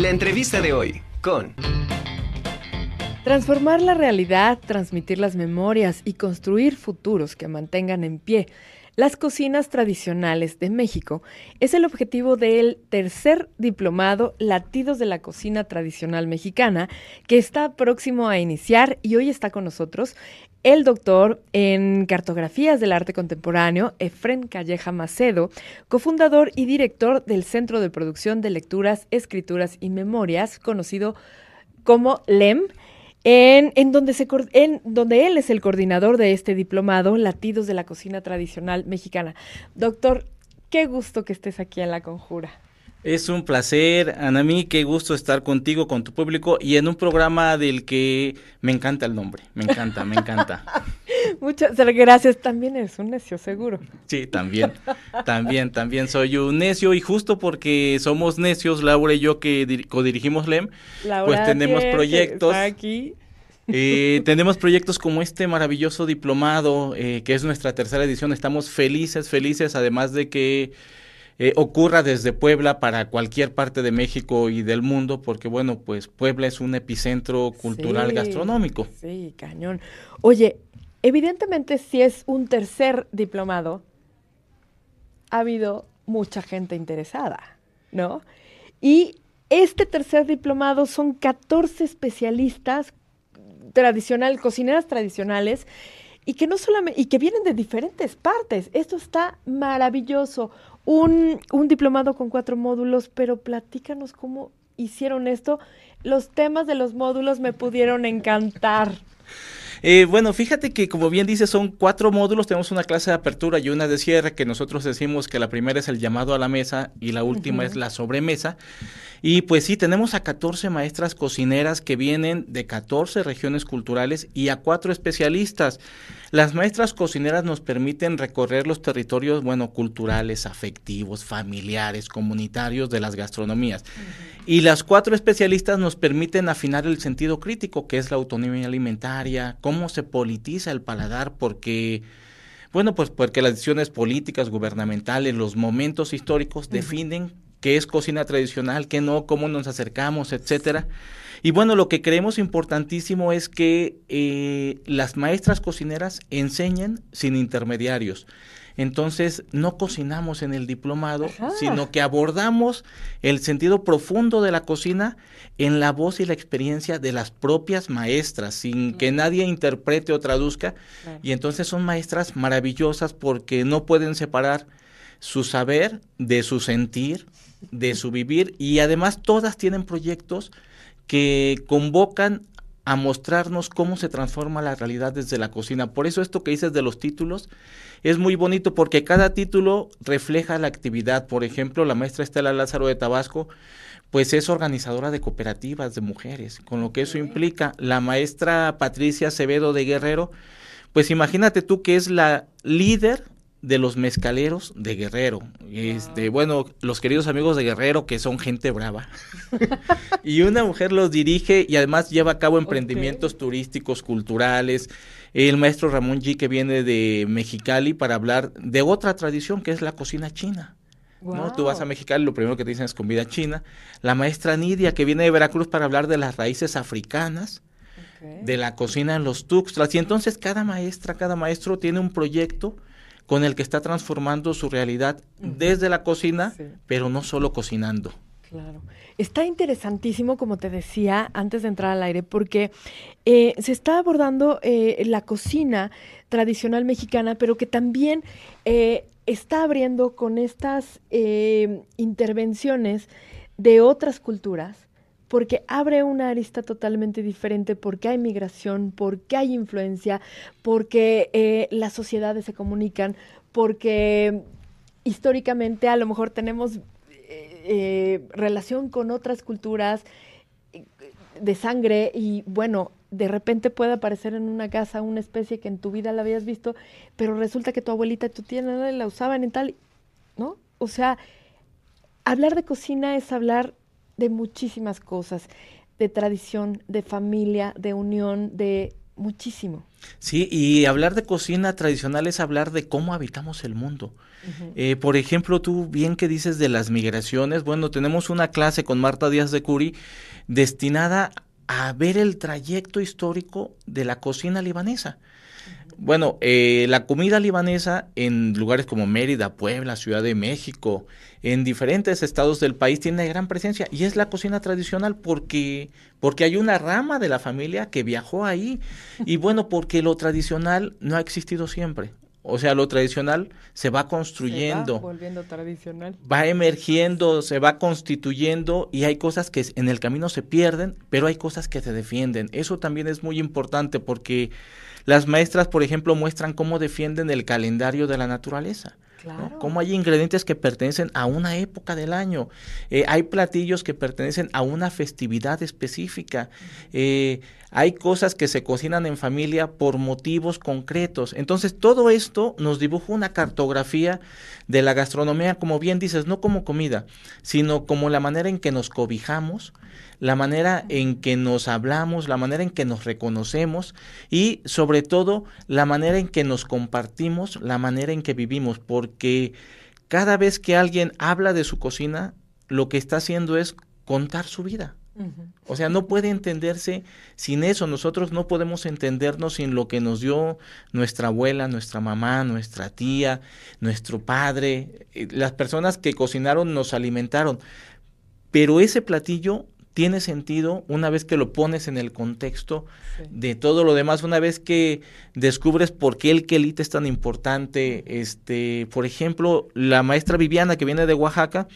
La entrevista de hoy con... Transformar la realidad, transmitir las memorias y construir futuros que mantengan en pie las cocinas tradicionales de México es el objetivo del tercer diplomado Latidos de la Cocina Tradicional Mexicana que está próximo a iniciar y hoy está con nosotros el doctor en cartografías del arte contemporáneo, Efren Calleja Macedo, cofundador y director del Centro de Producción de Lecturas, Escrituras y Memorias, conocido como LEM, en, donde en donde él es el coordinador de este diplomado, Latidos de la Cocina Tradicional Mexicana. Doctor, qué gusto que estés aquí en La Conjura. Es un placer, Anami, qué gusto estar contigo, con tu público y en un programa del que me encanta el nombre, me encanta, me encanta. Muchas gracias, también eres un necio, seguro. Sí, también, también, también soy un necio y justo porque somos necios, Laura y yo que codirigimos LEM, pues tenemos proyectos. Aquí. Eh, tenemos proyectos como este maravilloso diplomado, eh, que es nuestra tercera edición. Estamos felices, felices, además de que eh, ocurra desde Puebla para cualquier parte de México y del mundo, porque bueno, pues Puebla es un epicentro cultural gastronómico. Sí, cañón. Oye, evidentemente si es un tercer diplomado, ha habido mucha gente interesada, ¿no? Y este tercer diplomado son 14 especialistas tradicional, cocineras tradicionales, y que no solamente, y que vienen de diferentes partes. Esto está maravilloso un, un diplomado con cuatro módulos, pero platícanos cómo hicieron esto. Los temas de los módulos me pudieron encantar. Eh, bueno, fíjate que como bien dice, son cuatro módulos, tenemos una clase de apertura y una de cierre, que nosotros decimos que la primera es el llamado a la mesa y la última es la sobremesa. Y pues sí, tenemos a 14 maestras cocineras que vienen de 14 regiones culturales y a cuatro especialistas. Las maestras cocineras nos permiten recorrer los territorios, bueno, culturales, afectivos, familiares, comunitarios de las gastronomías. Y las cuatro especialistas nos permiten afinar el sentido crítico, que es la autonomía alimentaria, cómo se politiza el paladar, porque... Bueno, pues porque las decisiones políticas, gubernamentales, los momentos históricos definen qué es cocina tradicional, qué no, cómo nos acercamos, etcétera. Y bueno, lo que creemos importantísimo es que eh, las maestras cocineras enseñen sin intermediarios. Entonces, no cocinamos en el diplomado, sino que abordamos el sentido profundo de la cocina en la voz y la experiencia de las propias maestras, sin que nadie interprete o traduzca. Y entonces son maestras maravillosas porque no pueden separar su saber de su sentir, de su vivir, y además todas tienen proyectos que convocan a mostrarnos cómo se transforma la realidad desde la cocina. Por eso esto que dices de los títulos es muy bonito porque cada título refleja la actividad. Por ejemplo, la maestra Estela Lázaro de Tabasco, pues es organizadora de cooperativas de mujeres, con lo que eso implica. La maestra Patricia Acevedo de Guerrero, pues imagínate tú que es la líder de los mezcaleros de Guerrero. Este, bueno, los queridos amigos de Guerrero que son gente brava. y una mujer los dirige y además lleva a cabo emprendimientos turísticos, culturales. El maestro Ramón G que viene de Mexicali para hablar de otra tradición que es la cocina china. ¿no? Tú vas a Mexicali, lo primero que te dicen es comida china. La maestra Nidia que viene de Veracruz para hablar de las raíces africanas. de la cocina en los Tuxtlas. Y entonces cada maestra, cada maestro tiene un proyecto con el que está transformando su realidad desde la cocina, pero no solo cocinando. Claro. Está interesantísimo, como te decía antes de entrar al aire, porque eh, se está abordando eh, la cocina tradicional mexicana, pero que también eh, está abriendo con estas intervenciones de otras culturas porque abre una arista totalmente diferente, porque hay migración, porque hay influencia, porque eh, las sociedades se comunican, porque históricamente a lo mejor tenemos eh, eh, relación con otras culturas de sangre y bueno, de repente puede aparecer en una casa una especie que en tu vida la habías visto, pero resulta que tu abuelita y tu tía la usaban en tal, ¿no? O sea, hablar de cocina es hablar de muchísimas cosas, de tradición, de familia, de unión, de muchísimo. Sí, y hablar de cocina tradicional es hablar de cómo habitamos el mundo. Eh, por ejemplo, tú bien que dices de las migraciones, bueno, tenemos una clase con Marta Díaz de Curi destinada a ver el trayecto histórico de la cocina libanesa. Bueno, eh, la comida libanesa en lugares como Mérida, Puebla, Ciudad de México, en diferentes estados del país tiene gran presencia y es la cocina tradicional porque, porque hay una rama de la familia que viajó ahí y bueno, porque lo tradicional no ha existido siempre. O sea, lo tradicional se va construyendo. va volviendo tradicional. Va emergiendo, se va constituyendo y hay cosas que en el camino se pierden, pero hay cosas que se defienden. Eso también es muy importante porque las maestras, por ejemplo, muestran cómo defienden el calendario de la naturaleza. Claro. Cómo hay ingredientes que pertenecen a una época del año. Eh, hay platillos que pertenecen a una festividad específica. Eh, hay cosas que se cocinan en familia por motivos concretos. Entonces, todo esto nos dibuja una cartografía de la gastronomía, como bien dices, no como comida, sino como la manera en que nos cobijamos, la manera en que nos hablamos, la manera en que nos reconocemos y sobre todo la manera en que nos compartimos, la manera en que vivimos, porque cada vez que alguien habla de su cocina, lo que está haciendo es contar su vida. O sea, no puede entenderse sin eso. Nosotros no podemos entendernos sin lo que nos dio nuestra abuela, nuestra mamá, nuestra tía, nuestro padre. Eh, las personas que cocinaron nos alimentaron. Pero ese platillo tiene sentido una vez que lo pones en el contexto de todo lo demás, una vez que descubres por qué el quelite es tan importante. Este, por ejemplo, la maestra Viviana que viene de Oaxaca,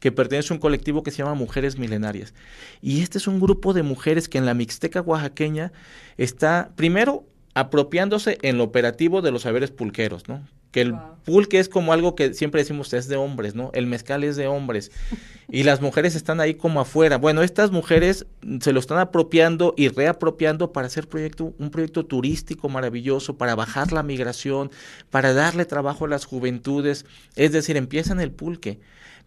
que pertenece a un colectivo que se llama Mujeres Milenarias. Y este es un grupo de mujeres que en la Mixteca oaxaqueña está, primero, apropiándose en lo operativo de los saberes pulqueros, ¿no? Que el pulque es como algo que siempre decimos es de hombres, ¿no? El mezcal es de hombres. Y las mujeres están ahí como afuera. Bueno, estas mujeres se lo están apropiando y reapropiando para hacer proyecto, un proyecto turístico maravilloso, para bajar la migración, para darle trabajo a las juventudes. Es decir, empiezan el pulque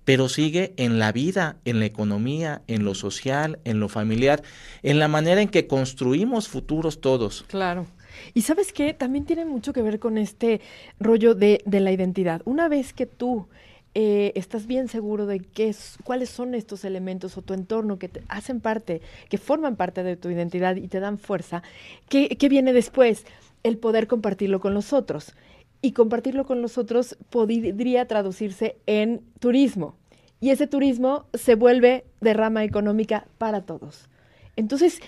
pero sigue en la vida, en la economía, en lo social, en lo familiar, en la manera en que construimos futuros todos. Claro. Y sabes qué, también tiene mucho que ver con este rollo de, la identidad. Una vez que tú eh, estás bien seguro de qué es, cuáles son estos elementos o tu entorno que te hacen parte, que forman parte de tu identidad y te dan fuerza, ¿qué, qué viene después? El poder compartirlo con los otros y compartirlo con los otros podría traducirse en turismo. Y ese turismo se vuelve de rama económica para todos. Entonces,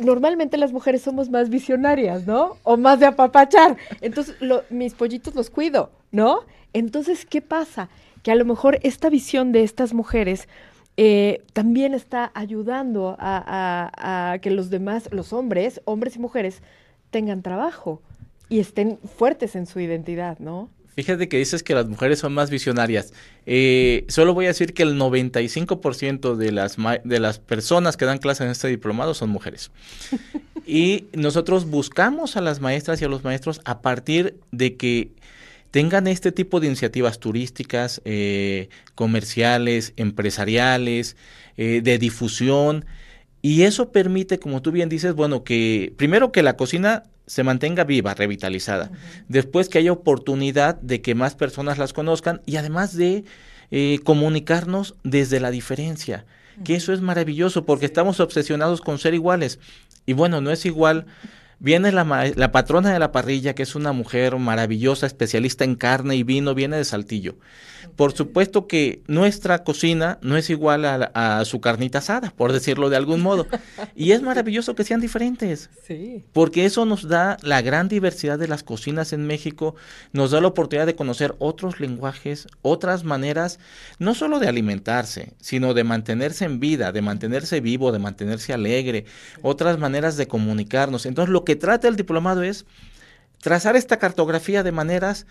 normalmente las mujeres somos más visionarias, ¿no? O más de apapachar. Entonces, mis pollitos los cuido, ¿no? Entonces, ¿qué pasa? Que a lo mejor esta visión de estas mujeres eh, también está ayudando a, a que los demás, los hombres, hombres y mujeres, tengan trabajo y estén fuertes en su identidad, ¿no? Fíjate que dices que las mujeres son más visionarias. Eh, solo voy a decir que el 95% de las, de las personas que dan clases en este diplomado son mujeres. y nosotros buscamos a las maestras y a los maestros a partir de que tengan este tipo de iniciativas turísticas, eh, comerciales, empresariales, eh, de difusión. Y eso permite, como tú bien dices, bueno, que primero que la cocina se mantenga viva, revitalizada. Después que haya oportunidad de que más personas las conozcan y además de eh, comunicarnos desde la diferencia, que eso es maravilloso porque estamos obsesionados con ser iguales. Y bueno, no es igual. Viene la, la patrona de la parrilla, que es una mujer maravillosa, especialista en carne y vino, viene de Saltillo. Por supuesto que nuestra cocina no es igual a, su carnita asada, por decirlo de algún modo. Y es maravilloso que sean diferentes. Sí. Porque eso nos da la gran diversidad de las cocinas en México, nos da la oportunidad de conocer otros lenguajes, otras maneras, no solo de alimentarse, sino de mantenerse en vida, de mantenerse vivo, de mantenerse alegre, otras maneras de comunicarnos. Entonces, lo que trata el diplomado es trazar esta cartografía de maneras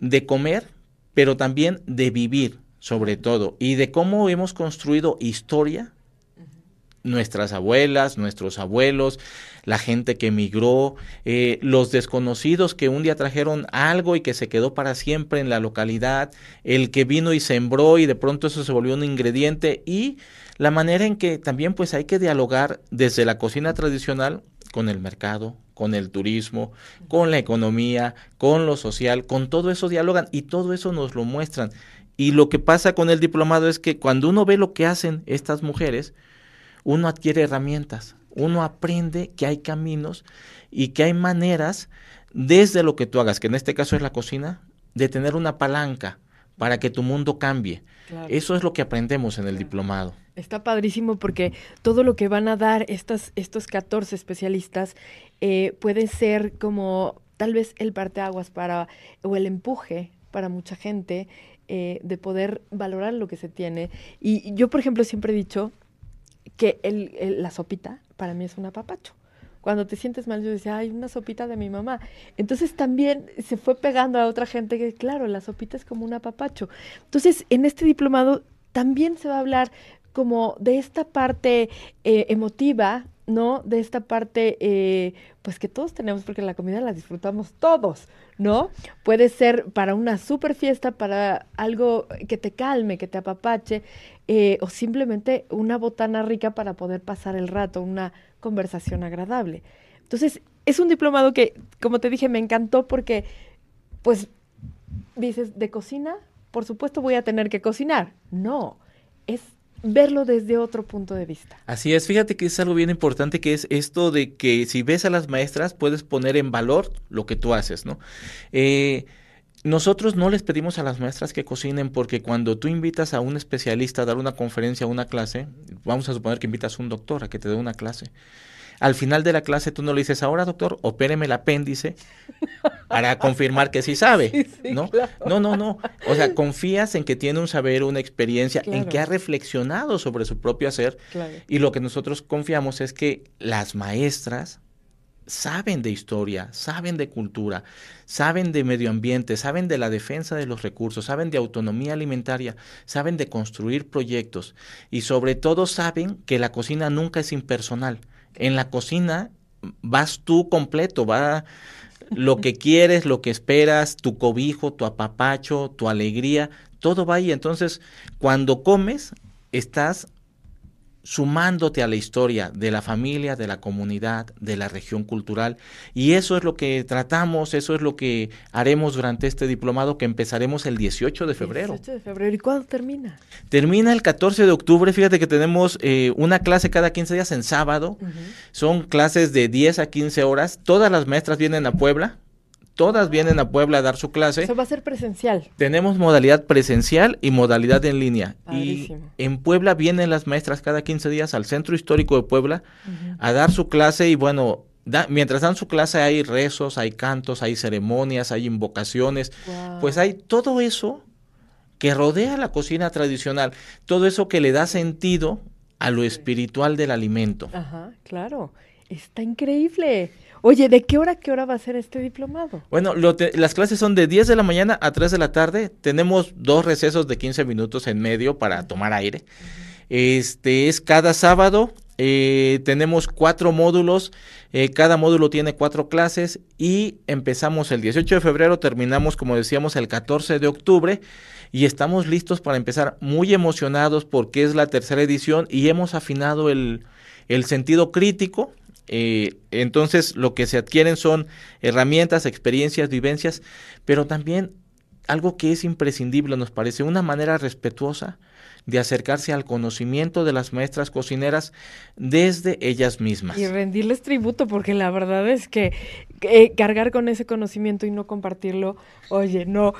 de comer, pero también de vivir, sobre todo, y de cómo hemos construido historia, nuestras abuelas, nuestros abuelos, la gente que emigró, eh, los desconocidos que un día trajeron algo y que se quedó para siempre en la localidad, el que vino y sembró y de pronto eso se volvió un ingrediente y la manera en que también pues hay que dialogar desde la cocina tradicional con el mercado, con el turismo, con la economía, con lo social, con todo eso dialogan y todo eso nos lo muestran. Y lo que pasa con el diplomado es que cuando uno ve lo que hacen estas mujeres, uno adquiere herramientas, uno aprende que hay caminos y que hay maneras desde lo que tú hagas, que en este caso es la cocina, de tener una palanca para que tu mundo cambie. Eso es lo que aprendemos en el diplomado. Está padrísimo porque todo lo que van a dar estas, estos 14 especialistas eh, puede ser como tal vez el parteaguas para, o el empuje para mucha gente eh, de poder valorar lo que se tiene. Y yo, por ejemplo, siempre he dicho que el, la sopita para mí es un apapacho cuando te sientes mal, yo decía, ay, una sopita de mi mamá. Entonces también se fue pegando a otra gente que, claro, la sopita es como un apapacho. Entonces, en este diplomado también se va a hablar como de esta parte eh, emotiva, ¿no? De esta parte, eh, pues que todos tenemos, porque la comida la disfrutamos todos, ¿no? Puede ser para una super fiesta, para algo que te calme, que te apapache, eh, o simplemente una botana rica para poder pasar el rato, una conversación agradable. Entonces, es un diplomado que, como te dije, me encantó porque, pues, dices, de cocina, por supuesto voy a tener que cocinar. No, es verlo desde otro punto de vista. Así es, fíjate que es algo bien importante que es esto de que si ves a las maestras puedes poner en valor lo que tú haces, ¿no? Eh, nosotros no les pedimos a las maestras que cocinen porque cuando tú invitas a un especialista a dar una conferencia o una clase, vamos a suponer que invitas a un doctor a que te dé una clase. Al final de la clase tú no le dices, ahora doctor, opéreme el apéndice para confirmar que sí sabe, ¿no? No, no, no. O sea, confías en que tiene un saber, una experiencia, en que ha reflexionado sobre su propio hacer. Y lo que nosotros confiamos es que las maestras saben de historia, saben de cultura, saben de medio ambiente, saben de la defensa de los recursos, saben de autonomía alimentaria, saben de construir proyectos y sobre todo saben que la cocina nunca es impersonal. En la cocina vas tú completo, va lo que quieres, lo que esperas, tu cobijo, tu apapacho, tu alegría, todo va ahí. Entonces, cuando comes, estás sumándote a la historia de la familia, de la comunidad, de la región cultural. Y eso es lo que tratamos, eso es lo que haremos durante este diplomado que empezaremos el 18 de febrero. 18 de febrero. ¿Y cuándo termina? Termina el 14 de octubre. Fíjate que tenemos eh, una clase cada 15 días en sábado. Son clases de 10 a 15 horas. Todas las maestras vienen a Puebla todas vienen a Puebla a dar su clase. Eso va a ser presencial. Tenemos modalidad presencial y modalidad en línea. Y en Puebla vienen las maestras cada 15 días al Centro Histórico de Puebla a dar su clase y bueno, mientras dan su clase hay rezos, hay cantos, hay ceremonias, hay invocaciones. Pues hay todo eso que rodea la cocina tradicional, todo eso que le da sentido a lo espiritual del alimento. Ajá, claro. Está increíble. Oye, ¿de qué hora qué hora va a ser este diplomado? Bueno, las clases son de 10 de la mañana a 3 de la tarde. Tenemos dos recesos de 15 minutos en medio para tomar aire. Este es cada sábado. Eh, tenemos cuatro módulos. Eh, cada módulo tiene cuatro clases y empezamos el 18 de febrero, terminamos como decíamos el 14 de octubre y estamos listos para empezar muy emocionados porque es la tercera edición y hemos afinado el, el sentido crítico eh, entonces lo que se adquieren son herramientas, experiencias, vivencias, pero también algo que es imprescindible, nos parece, una manera respetuosa de acercarse al conocimiento de las maestras cocineras desde ellas mismas. Y rendirles tributo, porque la verdad es que eh, cargar con ese conocimiento y no compartirlo, oye, no,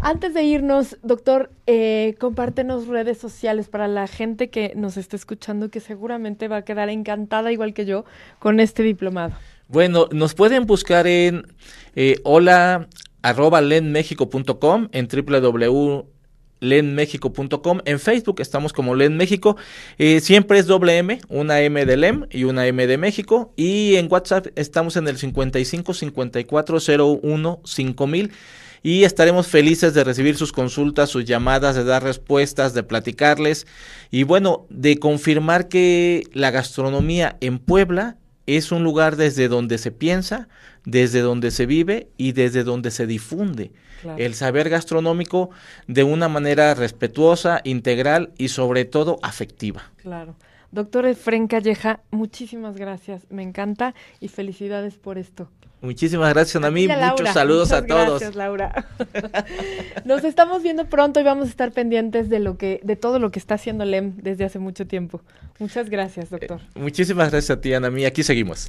antes de irnos, doctor, eh, compártenos redes sociales para la gente que nos está escuchando, que seguramente va a quedar encantada, igual que yo, con este diplomado. Bueno, nos pueden buscar en eh, hola arroba lenmexico.com, en www.lenmexico.com. En Facebook estamos como Len México. Eh, siempre es doble M, una M de LEM y una M de México. Y en WhatsApp estamos en el 55 54 01 5000 y estaremos felices de recibir sus consultas, sus llamadas, de dar respuestas, de platicarles y bueno, de confirmar que la gastronomía en Puebla es un lugar desde donde se piensa, desde donde se vive y desde donde se difunde el saber gastronómico de una manera respetuosa, integral y sobre todo afectiva. Claro. Doctor Efren Calleja, muchísimas gracias, me encanta y felicidades por esto. Muchísimas gracias, a mí. Muchos saludos a todos. Gracias, Laura. Nos estamos viendo pronto y vamos a estar pendientes de lo que, de todo lo que está haciendo LEM desde hace mucho tiempo. Muchas gracias, doctor. Eh, muchísimas gracias a ti, Ana. Mí. Aquí seguimos.